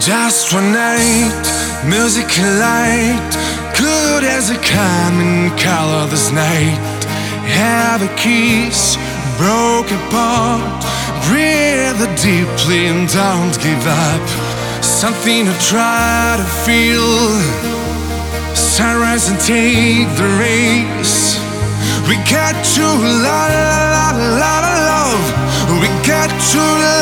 Just one night, music and light, good as a common color this night. Have a kiss, broke apart, breathe deeply and don't give up. Something to try to feel. Sunrise and take the race. We got to la la la love. We got to la